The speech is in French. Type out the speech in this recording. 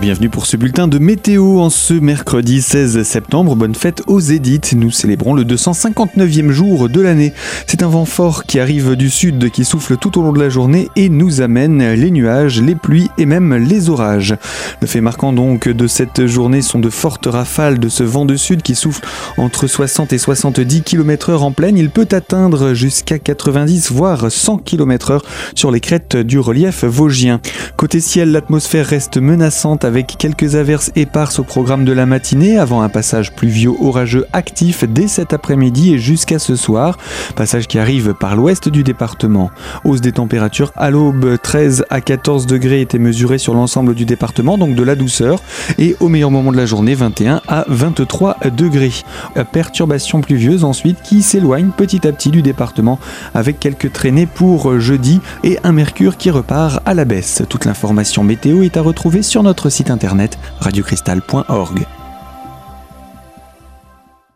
bienvenue pour ce bulletin de météo en ce mercredi 16 septembre. Bonne fête aux Édites. Nous célébrons le 259e jour de l'année. C'est un vent fort qui arrive du sud, qui souffle tout au long de la journée et nous amène les nuages, les pluies et même les orages. Le fait marquant donc de cette journée sont de fortes rafales de ce vent de sud qui souffle entre 60 et 70 km/h en pleine. Il peut atteindre jusqu'à 90 voire 100 km/h sur les crêtes du relief vosgien. Côté ciel, l'atmosphère reste menaçante avec quelques averses éparses au programme de la matinée avant un passage pluvieux orageux actif dès cet après-midi et jusqu'à ce soir. Passage qui arrive par l'ouest du département. Hausse des températures à l'aube, 13 à 14 degrés étaient mesurés sur l'ensemble du département, donc de la douceur. Et au meilleur moment de la journée, 21 à 23 degrés. Perturbations pluvieuses ensuite qui s'éloignent petit à petit du département avec quelques traînées pour jeudi et un mercure qui repart à la baisse. Toute l'information météo est à retrouver sur notre site internet radiocristal.org.